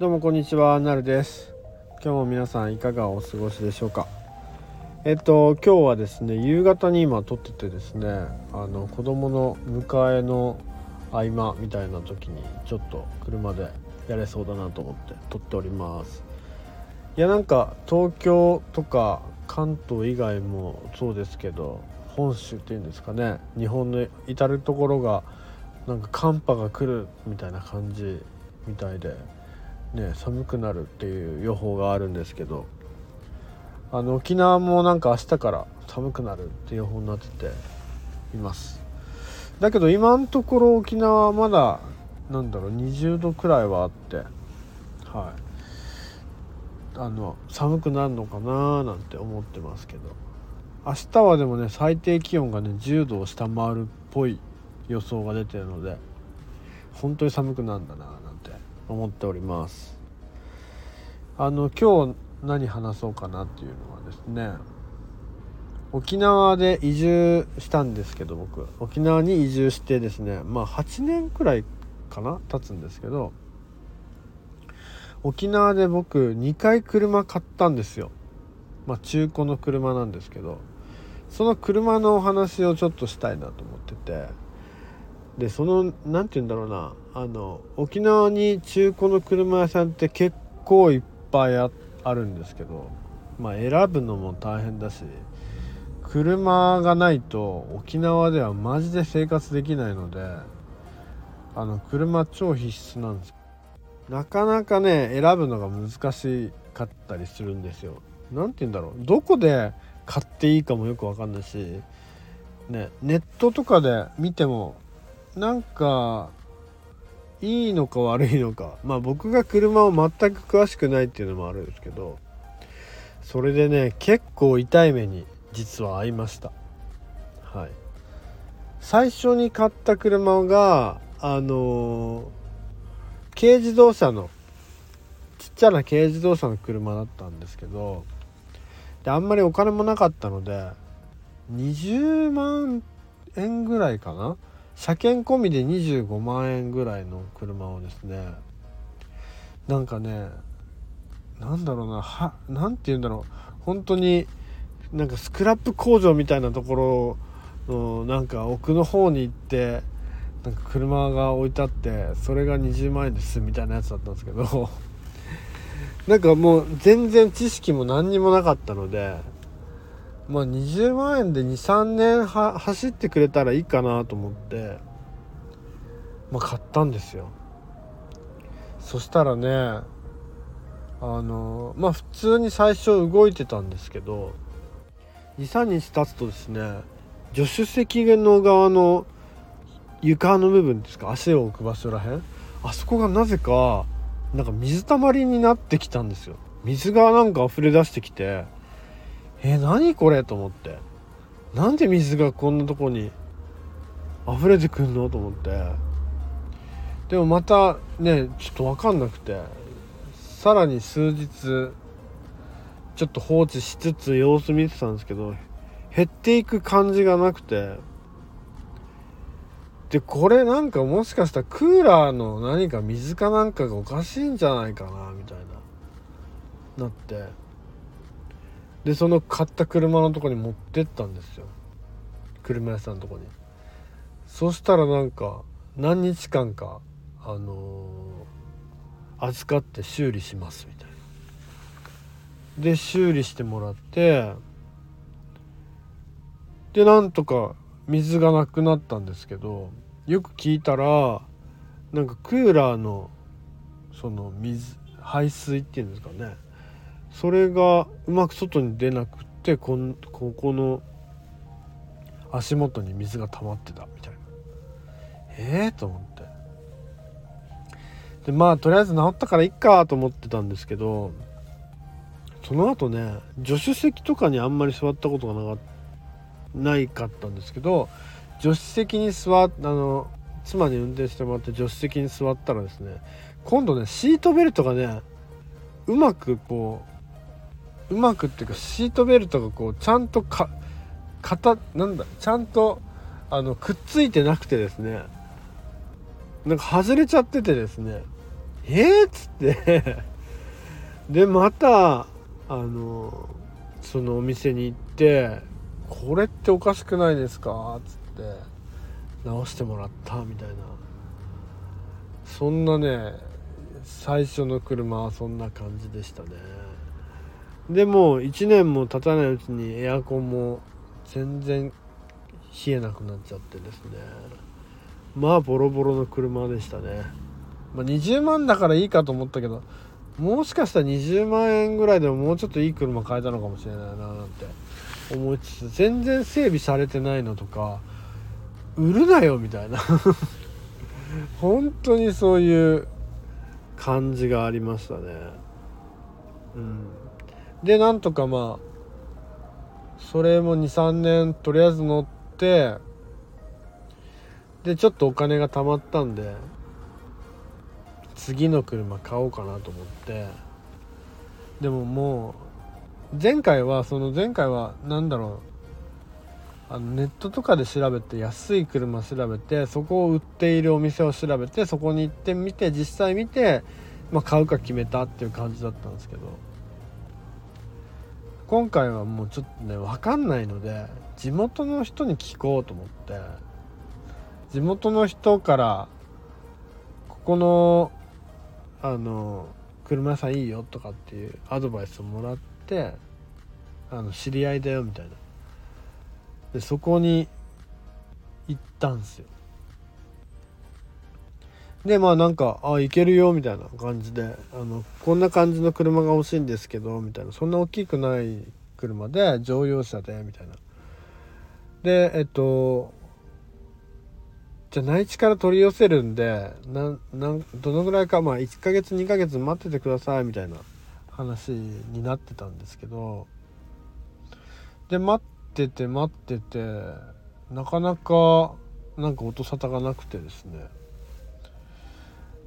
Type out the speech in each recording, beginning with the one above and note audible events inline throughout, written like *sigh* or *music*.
どうもこんにちはなるです。今日も皆さんいかがお過ごしでしょうか。えっと今日はですね夕方に今撮っててですねあの子供の迎えの合間みたいな時にちょっと車でやれそうだなと思って撮っております。いやなんか東京とか関東以外もそうですけど本州っていうんですかね日本の至る所がなんか寒波が来るみたいな感じみたいでね寒くなるっていう予報があるんですけどあの沖縄もなんか明日から寒くなるって予報になってています。だけど今のところ沖縄はまだなんだろう20度くらいはあってはい。あの寒くなるのかななんて思ってますけど。明日はでもね最低気温がね10度を下回るっぽい予想が出てるので本当に寒くなるんだな。思っております。あの今日何話そうかなっていうのはですね沖縄で移住したんですけど僕。沖縄に移住してですねまあ8年くらいかな経つんですけど沖縄で僕2回車買ったんですよ。まあ中古の車なんですけどその車のお話をちょっとしたいなと思ってて。でその何て言うんだろうな。あの沖縄に中古の車屋さんって結構いっぱいあるんですけどまあ選ぶのも大変だし車がないと沖縄ではマジで生活できないのであの車超必須なんですなかなかね選ぶのが難しかったりするんですよ。何て言うんだろう。どこで買っていいかもよく分かんないしねネットとかで見てもなんかいいのか悪いのか。まあ僕が車を全く詳しくないっていうのもあるんですけどそれでね結構痛い目に実は合いました。はい。最初に買った車があのー、軽自動車のちっちゃな軽自動車の車だったんですけどであんまりお金もなかったので20万円ぐらいかな車検込みで25万円ぐらいの車をですねなんかねなんだろうなはなんて言うんだろう。本当になんかスクラップ工場みたいなところのなんか奥の方に行ってなんか車が置いてあってそれが20万円ですみたいなやつだったんですけど。*laughs* なんかもう全然知識も何にもなかったのでまあ20万円で23年は走ってくれたらいいかなと思って。まあ買ったんですよ。そしたらねあのまあ普通に最初動いてたんですけど23日経つとですね助手席の側の床の部分ですか足を置く場所らへんあそこがなぜかなんか水たまりになってきたんですよ。水がなんか溢れ出してきてえー、何これと思って。なんで水がこんなとこに溢れてくんのと思って。でもまたねちょっと分かんなくて。さらに数日ちょっと放置しつつ様子見てたんですけど減っていく感じがなくて。でこれなんかもしかしたらクーラーの何か水かなんかがおかしいんじゃないかなみたいな。なって。でその買った車のとこに持ってったんですよ。車屋さんのとこに。そしたらなんか何日間かあのー、預かって修理しますみたいな。で修理してもらってでなんとか水がなくなったんですけどよく聞いたらなんかクーラーのその水排水っていうんですかね。それがうまく外に出なくってこんここの足元に水が溜まってたみたいな。ええー、と思って。でまあとりあえず治ったからいっかと思ってたんですけどその後ね助手席とかにあんまり座ったことがなかないかったんですけど助手席に座っあの妻に運転してもらって助手席に座ったらですね今度ねシートベルトがねうまくこううまくっていうかシートベルトがこうちゃんとか型なんだちゃんとあのくっついてなくてですねなんか外れちゃっててですね「えっ?」っつってでまたあのそのお店に行って「これっておかしくないですか?」っつって直してもらったみたいなそんなね最初の車はそんな感じでしたねでも1年も経たないうちにエアコンも全然冷えなくなっちゃってですね。まあボロボロの車でしたね、まあ、20万だからいいかと思ったけどもしかしたら20万円ぐらいでももうちょっといい車買えたのかもしれないななんて思いつつ全然整備されてないのとか売るなよみたいな。*laughs* 本当にそういう感じがありましたね。うん。でなんとかまあそれも23年とりあえず乗ってでちょっとお金が貯まったんで次の車買おうかなと思ってでももう前回はその前回は何だろうあのネットとかで調べて安い車調べてそこを売っているお店を調べてそこに行ってみて実際見て、まあ、買うか決めたっていう感じだったんですけど。今回はもうちょっとね分かんないので地元の人に聞こうと思って地元の人からここのあの車屋さんいいよとかっていうアドバイスをもらってあの知り合いだよみたいな。でそこに行ったんですよ。でまあなんか「あ行けるよ」みたいな感じであの「こんな感じの車が欲しいんですけど」みたいな。そんな大きくない車で乗用車でみたいな。でえっとじゃあ内地から取り寄せるんでななんどのぐらいかまあ1ヶ月2ヶ月待っててくださいみたいな話になってたんですけど。で待ってて待っててなかなかなんか音沙汰がなくてですね。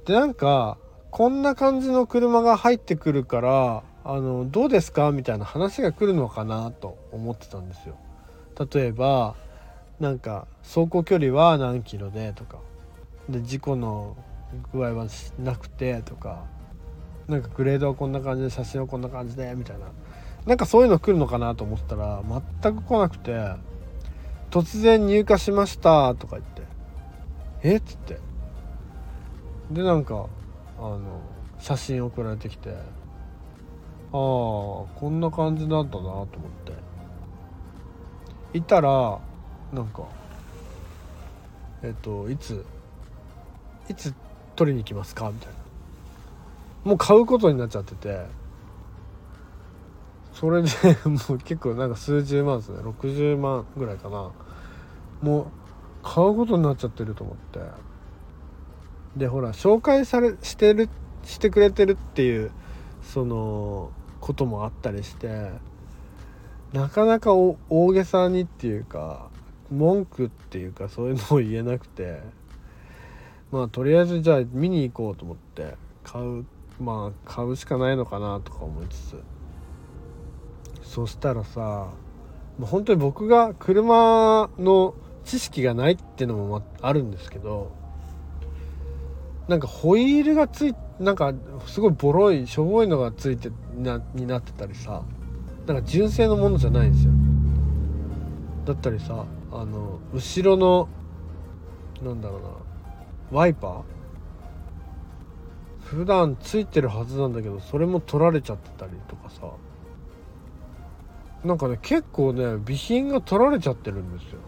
でなんかこんな感じの車が入ってくるからあのどうですかみたいな話が来るのかなと思ってたんですよ。例えばなんか走行距離は何キロでとか。で事故の具合はなくてとか。なんかグレードはこんな感じで写真はこんな感じでみたいな。なんかそういうの来るのかなと思ったら全く来なくて突然入荷しましたとか言って。え？っつって。でなんかあの写真送られてきてああこんな感じなんだなと思って。いたらなんかえっといついつ取りに行きますかみたいな。もう買うことになっちゃってて。それで *laughs* もう結構なんか数十万ですね。60万ぐらいかな。もう買うことになっちゃってると思って。でほら紹介されしてるしてくれてるっていうそのこともあったりしてなかなか大げさにっていうか文句っていうかそういうのを言えなくてまあとりあえずじゃあ見に行こうと思って買うまあ買うしかないのかなとか思いつつ。そしたらさもう本当に僕が車の知識がないっていうのもあるんですけどなんかホイールがついなんかすごいボロいしょぼいのがついてなになってたりさ。なんか純正のものじゃないんですよ。だったりさあの後ろのなんだろうなワイパー？普段ついてるはずなんだけどそれも取られちゃってたりとかさ。なんかね結構ね備品が取られちゃってるんですよ。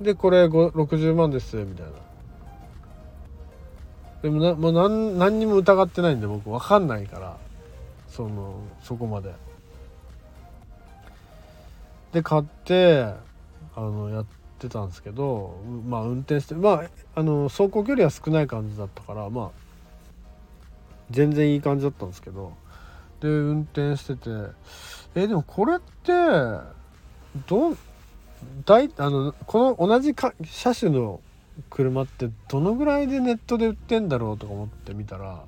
でこれ60万ですみたいな。でもな、もう何何にも疑ってないんで僕分かんないから。そのそこまで。で買ってあのやってたんですけどまあ運転してまああの走行距離は少ない感じだったからまあ全然いい感じだったんですけど。で運転しててえでもこれってどん大あのこの同じか車種の車ってどのぐらいでネットで売ってんだろうとか思ってみたら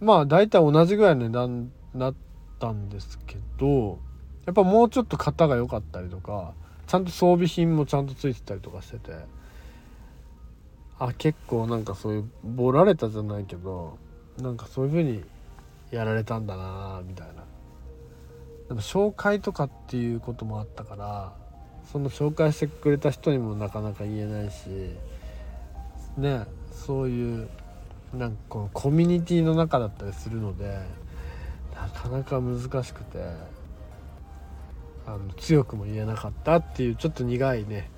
まあ大体同じぐらいの値段だったんですけどやっぱもうちょっと型が良かったりとかちゃんと装備品もちゃんとついてたりとかしててあ結構なんかそういうボラれたじゃないけどなんかそういう風にやられたんだなみたいな。でも紹介とかっていうこともあったからその紹介してくれた人にもなかなか言えないしねそういうなんかこのコミュニティの中だったりするのでなかなか難しくてあの強くも言えなかったっていうちょっと苦いね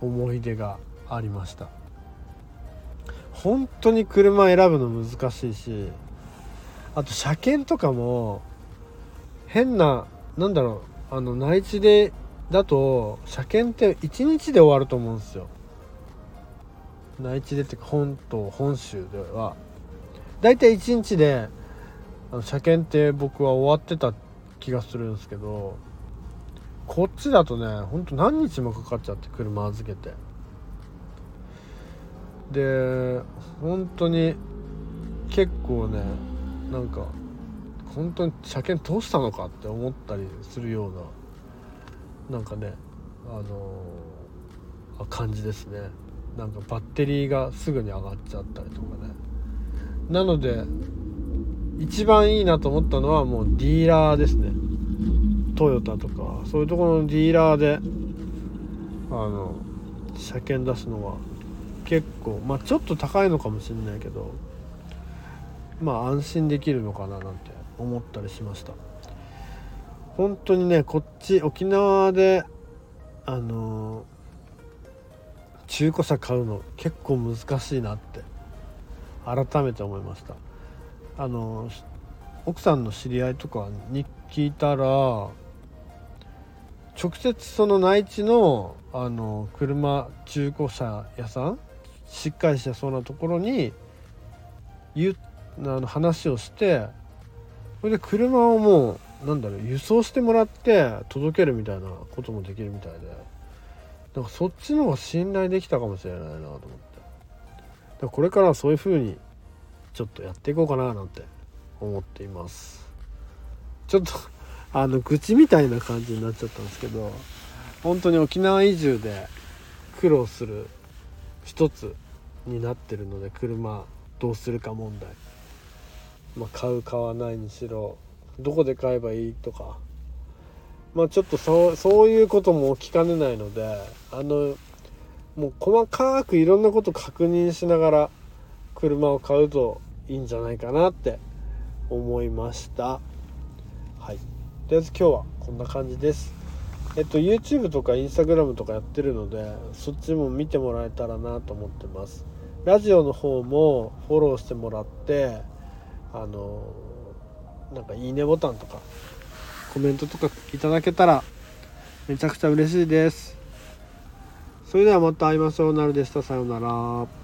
思い出がありました。本当に車選ぶの難しいしあと車検とかも変ななんだろうあの内地でだと車検って1日で終わると思うんですよ。内地でってか本島本州では。大体1日であの車検って僕は終わってた気がするんですけどこっちだとねほんと何日もかかっちゃって車預けて。で本当に結構ねなんか本当に車検通したのかって思ったりするようななんかねあのー、感じですね。なんかバッテリーがすぐに上がっちゃったりとかね。なので一番いいなと思ったのはもうディーラーですね。トヨタとかそういうところのディーラーであの車検出すのは結構まあちょっと高いのかもしれないけどまあ安心できるのかななんて思ったりしました。本当にねこっち沖縄であの中古車買うの結構難しいなって改めて思いました。あの奥さんの知り合いとかに聞いたら直接その内地のあの車中古車屋さんしっかりしてそうなところに言あの話をしてそれで車をもうなんだろう輸送してもらって届けるみたいなこともできるみたいで。なんかそっちの方が信頼できたかもしれないなと思って。だこれからはそういう風にちょっとやっていこうかななんて思っています。ちょっと *laughs* あの愚痴みたいな感じになっちゃったんですけど本当に沖縄移住で苦労する一つになってるので車どうするか問題。まあ買う買わないにしろどこで買えばいいとか。まあちょっとそうそういうことも起きかねないのであのもう細かくいろんなこと確認しながら車を買うといいんじゃないかなって思いました。はい。とりあえず今日はこんな感じです。えっと YouTube とか Instagram とかやってるのでそっちも見てもらえたらなと思ってます。ラジオの方もフォローしてもらってあのなんかいいねボタンとかコメントとかいただけたらめちゃくちゃ嬉しいです。それではまた会いましょう。なるでした。さようなら。